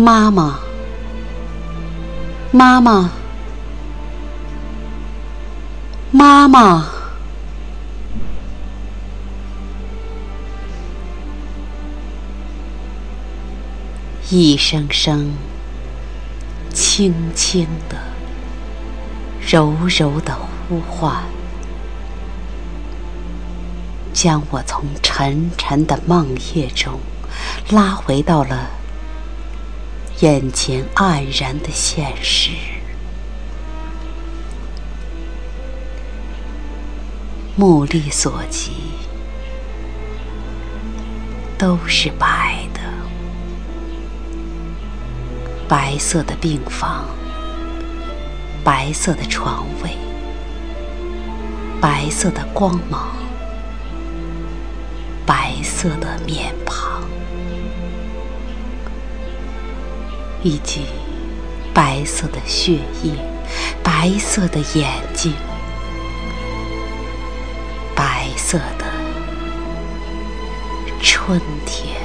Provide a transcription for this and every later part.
妈妈，妈妈，妈妈，一声声，轻轻的，柔柔的呼唤，将我从沉沉的梦夜中拉回到了。眼前黯然的现实，目力所及都是白的，白色的病房，白色的床位，白色的光芒，白色的面以及白色的血液，白色的眼睛，白色的春天。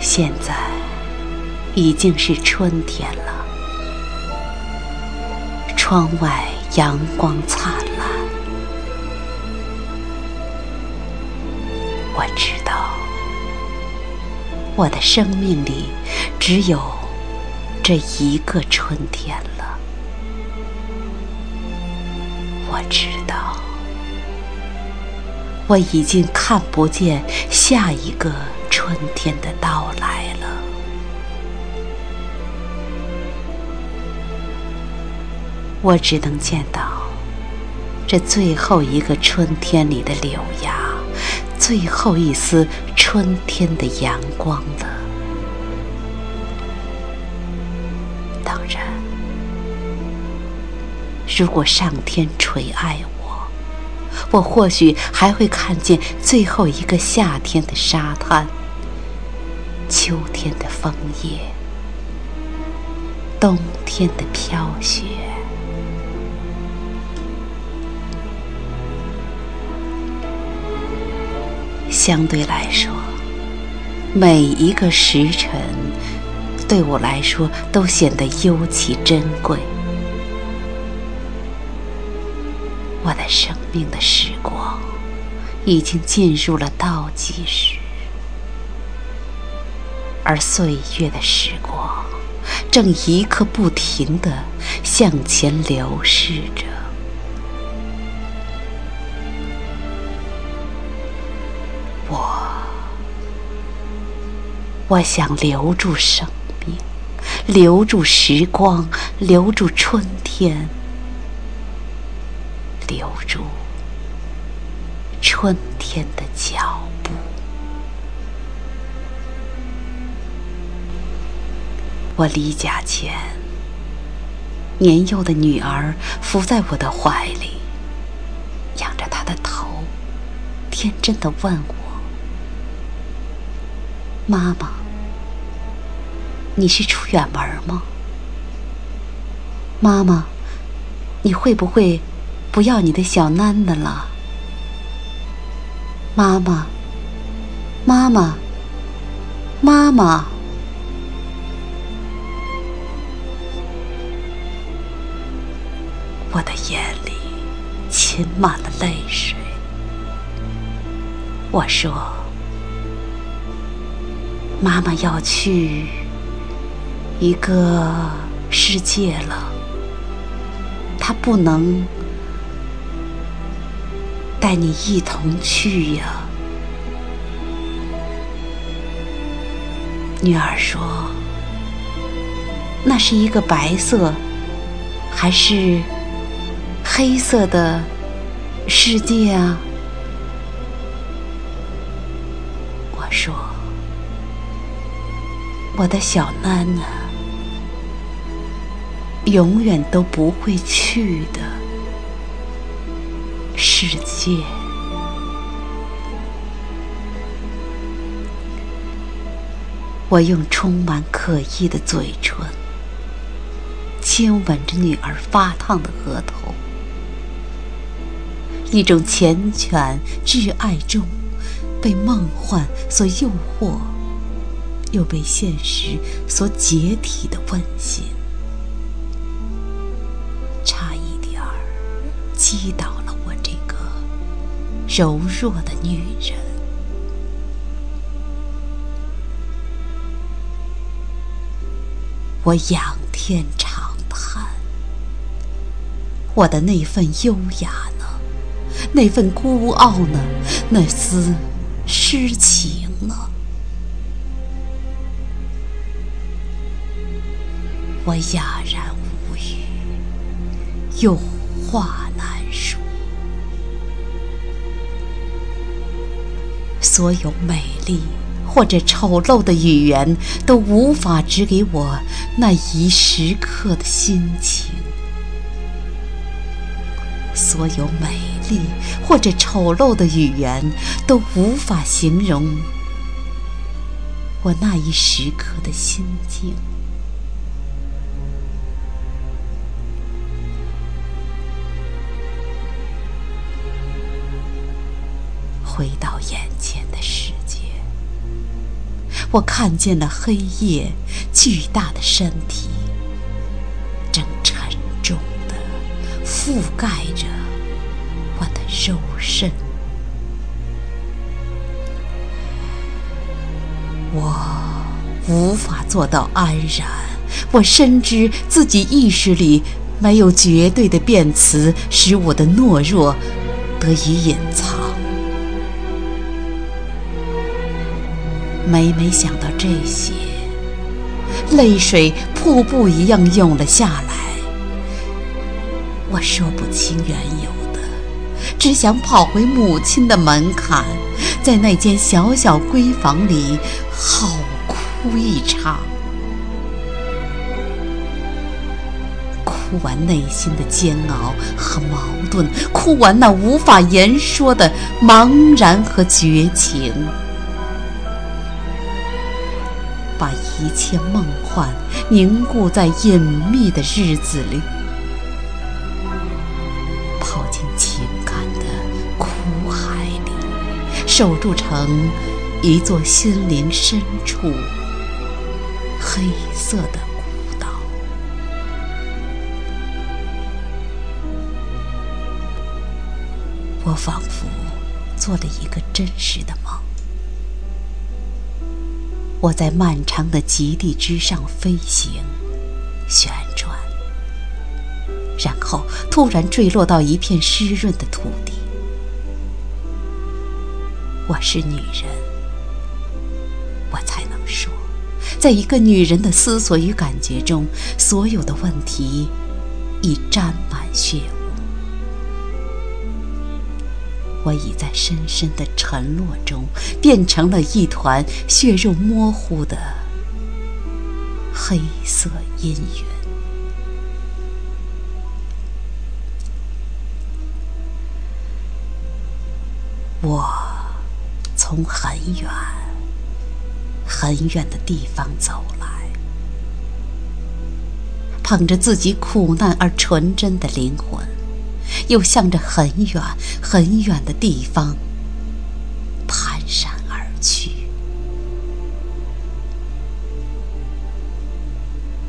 现在已经是春天了，窗外阳光灿烂。我的生命里只有这一个春天了。我知道，我已经看不见下一个春天的到来了。我只能见到这最后一个春天里的柳芽。最后一丝春天的阳光了。当然，如果上天垂爱我，我或许还会看见最后一个夏天的沙滩，秋天的枫叶，冬天的飘雪。相对来说，每一个时辰对我来说都显得尤其珍贵。我的生命的时光已经进入了倒计时，而岁月的时光正一刻不停地向前流逝着。我想留住生命，留住时光，留住春天，留住春天的脚步。我离家前，年幼的女儿伏在我的怀里，仰着她的头，天真的问我。妈妈，你是出远门吗？妈妈，你会不会不要你的小囡囡了？妈妈，妈妈，妈妈，我的眼里噙满了泪水。我说。妈妈要去一个世界了，她不能带你一同去呀。女儿说：“那是一个白色还是黑色的世界啊？”我说。我的小囡囡，永远都不会去的世界。我用充满可意的嘴唇亲吻着女儿发烫的额头，一种缱绻挚爱中被梦幻所诱惑，又被现实所解体的温馨，差一点儿击倒了我这个柔弱的女人。我仰天长叹，我的那份优雅呢？那份孤傲呢？那丝诗情呢？我哑然无语，有话难说。所有美丽或者丑陋的语言，都无法指给我那一时刻的心情。所有美丽或者丑陋的语言，都无法形容我那一时刻的心境。回到眼前的世界，我看见了黑夜巨大的身体，正沉重地覆盖着我的肉身。我无法做到安然，我深知自己意识里没有绝对的辩词，使我的懦弱得以隐藏。每每想到这些，泪水瀑布一样涌了下来。我说不清缘由的，只想跑回母亲的门槛，在那间小小闺房里好哭一场，哭完内心的煎熬和矛盾，哭完那无法言说的茫然和绝情。一切梦幻凝固在隐秘的日子里，泡进情感的苦海里，守住成一座心灵深处黑色的孤岛。我仿佛做了一个真实的梦。我在漫长的极地之上飞行、旋转，然后突然坠落到一片湿润的土地。我是女人，我才能说，在一个女人的思索与感觉中，所有的问题已沾满血我已在深深的沉落中，变成了一团血肉模糊的黑色阴云。我从很远、很远的地方走来，捧着自己苦难而纯真的灵魂。又向着很远很远的地方蹒跚而去。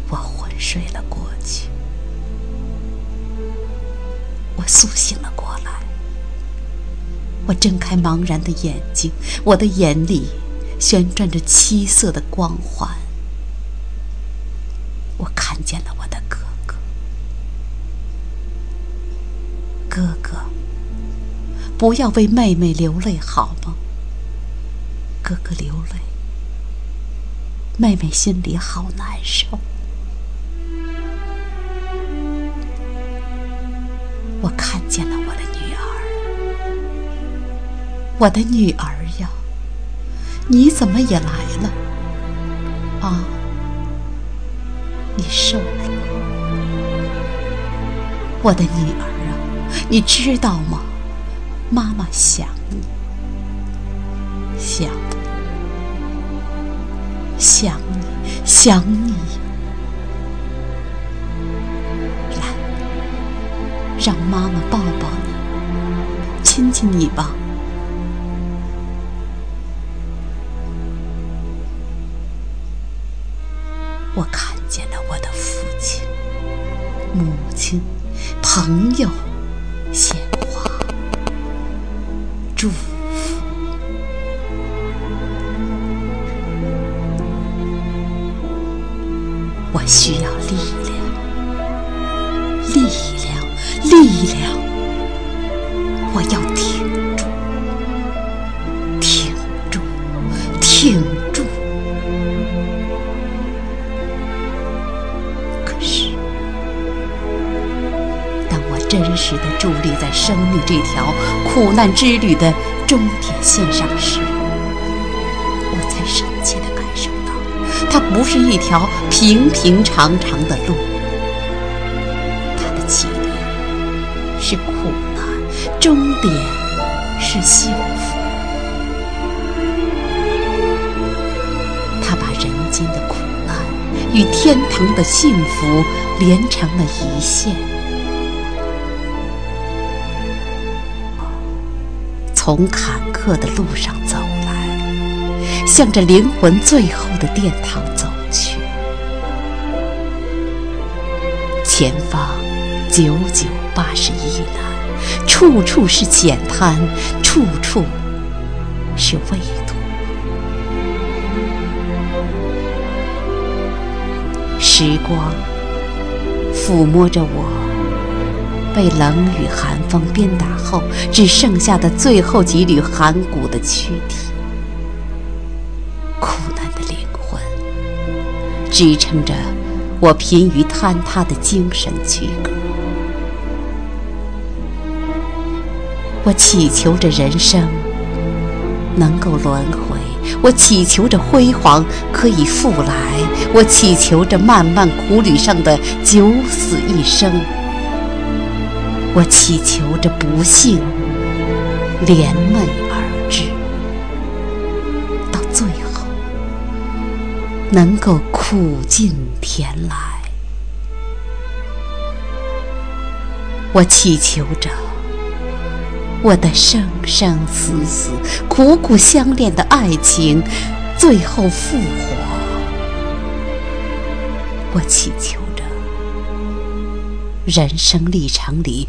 我昏睡了过去，我苏醒了过来。我睁开茫然的眼睛，我的眼里旋转着七色的光环。不要为妹妹流泪好吗？哥哥流泪，妹妹心里好难受。我看见了我的女儿，我的女儿呀，你怎么也来了？啊，你瘦了，我的女儿啊。你知道吗？妈妈想你想你想你。想你来让妈妈抱抱你。亲亲你吧。我看见了我的父亲母亲朋友。需要力量，力量，力量！我要挺住，挺住，挺住！可是，当我真实的伫立在生命这条苦难之旅的终点线上时，不是一条平平常常的路，它的起点是苦难，终点是幸福。它把人间的苦难与天堂的幸福连成了一线。从坎坷的路上走，向着灵魂最后的殿堂走去。前方九九八十一难，处处是险滩，处处是畏途。时光抚摸着我。被冷雨寒风鞭打后，只剩下的最后几缕寒骨的躯体，支撑着我贫于坍塌的精神躯壳。我祈求着人生能够轮回，我祈求着辉煌可以复来，我祈求着漫漫苦旅上的九死一生。我祈求着不幸连能够苦尽甜来。我祈求着我的生生死死、苦苦相恋的爱情最后复活。我祈求着。人生历程里，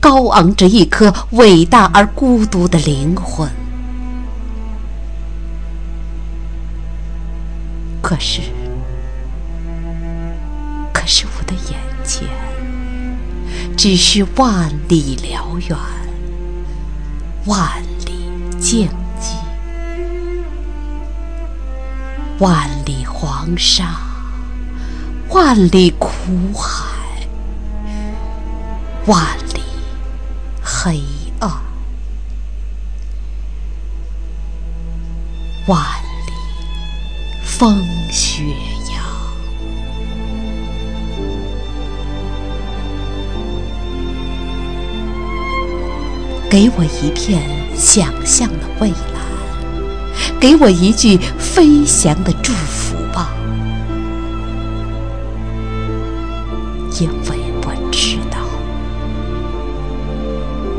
高昂着一颗伟大而孤独的灵魂。可是，可是我的眼前，只是万里辽远，万里荆棘，万里黄沙，万里苦海。万里黑暗，万风雪扬。给我一片想象的蔚蓝，给我一句飞翔的祝福吧，因为我知道。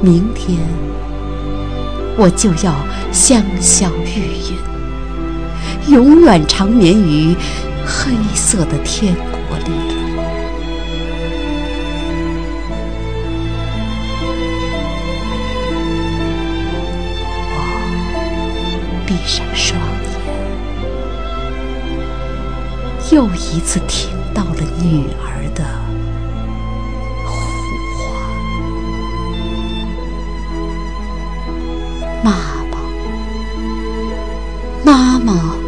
明天，我就要香消玉殒，永远长眠于黑色的天国里。我闭上双眼，又一次听到了女儿的。妈妈，妈妈，妈妈。